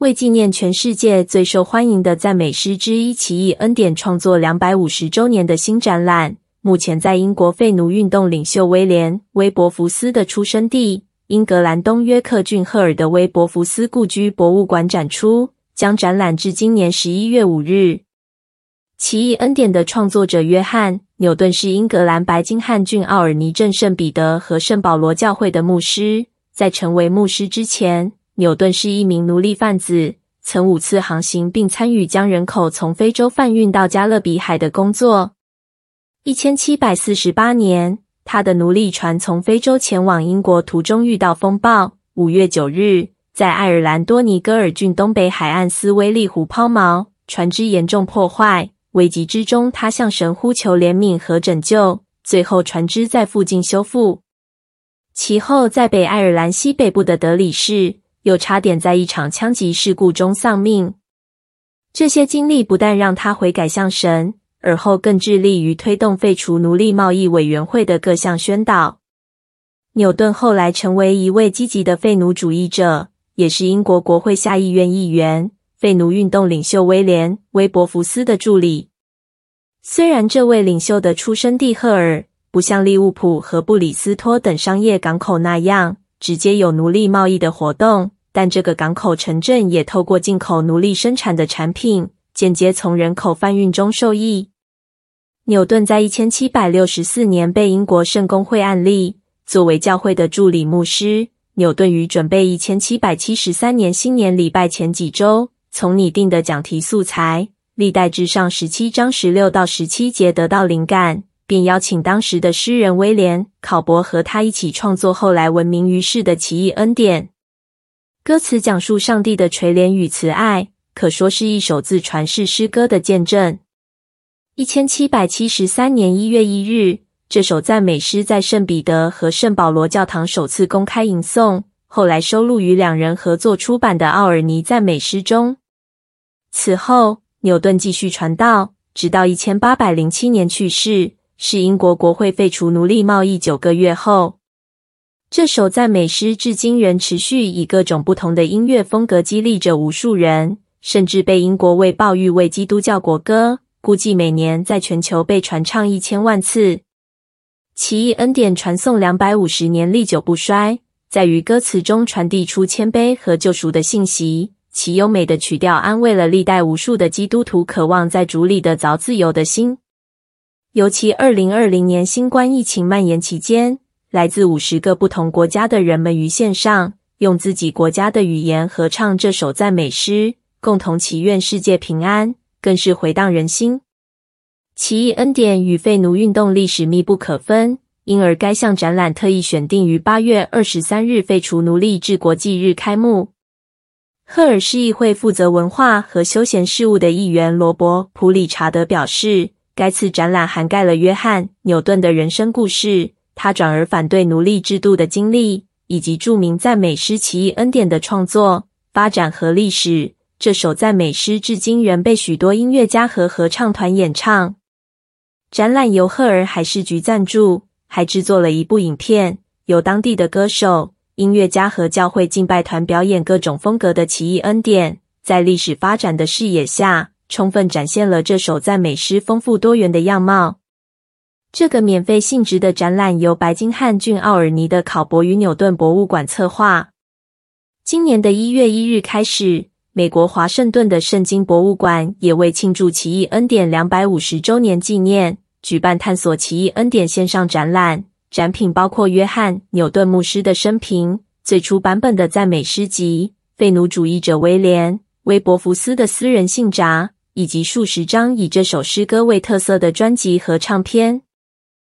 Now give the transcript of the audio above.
为纪念全世界最受欢迎的赞美诗之一——奇异恩典创作两百五十周年的新展览，目前在英国废奴运动领袖威廉·威伯福斯的出生地——英格兰东约克郡赫尔的威伯福斯故居博物馆展出，将展览至今年十一月五日。奇异恩典的创作者约翰·纽顿是英格兰白金汉郡奥尔尼镇圣彼得和圣保罗教会的牧师，在成为牧师之前，纽顿是一名奴隶贩子，曾五次航行，并参与将人口从非洲贩运到加勒比海的工作。一千七百四十八年，他的奴隶船从非洲前往英国途中遇到风暴。五月九日，在爱尔兰多尼戈尔郡东北海岸斯威利湖抛锚，船只严重破坏。危急之中，他向神呼求怜悯和拯救，最后船只在附近修复。其后，在北爱尔兰西北部的德里市，又差点在一场枪击事故中丧命。这些经历不但让他悔改向神，而后更致力于推动废除奴隶贸易委员会的各项宣导。纽顿后来成为一位积极的废奴主义者，也是英国国会下议院议员、废奴运动领袖威廉·威伯福斯的助理。虽然这位领袖的出生地赫尔不像利物浦和布里斯托等商业港口那样，直接有奴隶贸易的活动，但这个港口城镇也透过进口奴隶生产的产品，间接从人口贩运中受益。纽顿在一千七百六十四年被英国圣公会按立，作为教会的助理牧师。纽顿于准备一千七百七十三年新年礼拜前几周，从拟定的讲题素材《历代至上》十七章十六到十七节得到灵感。便邀请当时的诗人威廉·考伯和他一起创作后来闻名于世的《奇异恩典》。歌词讲述上帝的垂怜与慈爱，可说是一首自传式诗歌的见证。一千七百七十三年一月一日，这首赞美诗在圣彼得和圣保罗教堂首次公开吟诵，后来收录于两人合作出版的《奥尔尼赞美诗》中。此后，牛顿继续传道，直到一千八百零七年去世。是英国国会废除奴隶贸易九个月后，这首赞美诗至今仍持续以各种不同的音乐风格激励着无数人，甚至被英国卫报誉为基督教国歌，估计每年在全球被传唱一千万次。奇异恩典传颂两百五十年历久不衰，在于歌词中传递出谦卑和救赎的信息，其优美的曲调安慰了历代无数的基督徒渴望在主里的凿自由的心。尤其二零二零年新冠疫情蔓延期间，来自五十个不同国家的人们于线上用自己国家的语言合唱这首赞美诗，共同祈愿世界平安，更是回荡人心。奇异恩典与废奴运动历史密不可分，因而该项展览特意选定于八月二十三日废除奴隶制国际日开幕。赫尔市议会负责文化和休闲事务的议员罗伯·普理查德表示。该次展览涵盖了约翰·纽顿的人生故事，他转而反对奴隶制度的经历，以及著名赞美诗《奇异恩典》的创作、发展和历史。这首赞美诗至今仍被许多音乐家和合唱团演唱。展览由赫尔海事局赞助，还制作了一部影片，由当地的歌手、音乐家和教会敬拜团表演各种风格的《奇异恩典》。在历史发展的视野下，充分展现了这首赞美诗丰富多元的样貌。这个免费性质的展览由白金汉郡奥尔尼的考伯与纽顿博物馆策划。今年的一月一日开始，美国华盛顿的圣经博物馆也为庆祝奇异恩典两百五十周年纪念，举办探索奇异恩典线上展览。展品包括约翰·纽顿牧师的生平、最初版本的赞美诗集、废奴主义者威廉·威伯福斯的私人信札。以及数十张以这首诗歌为特色的专辑和唱片。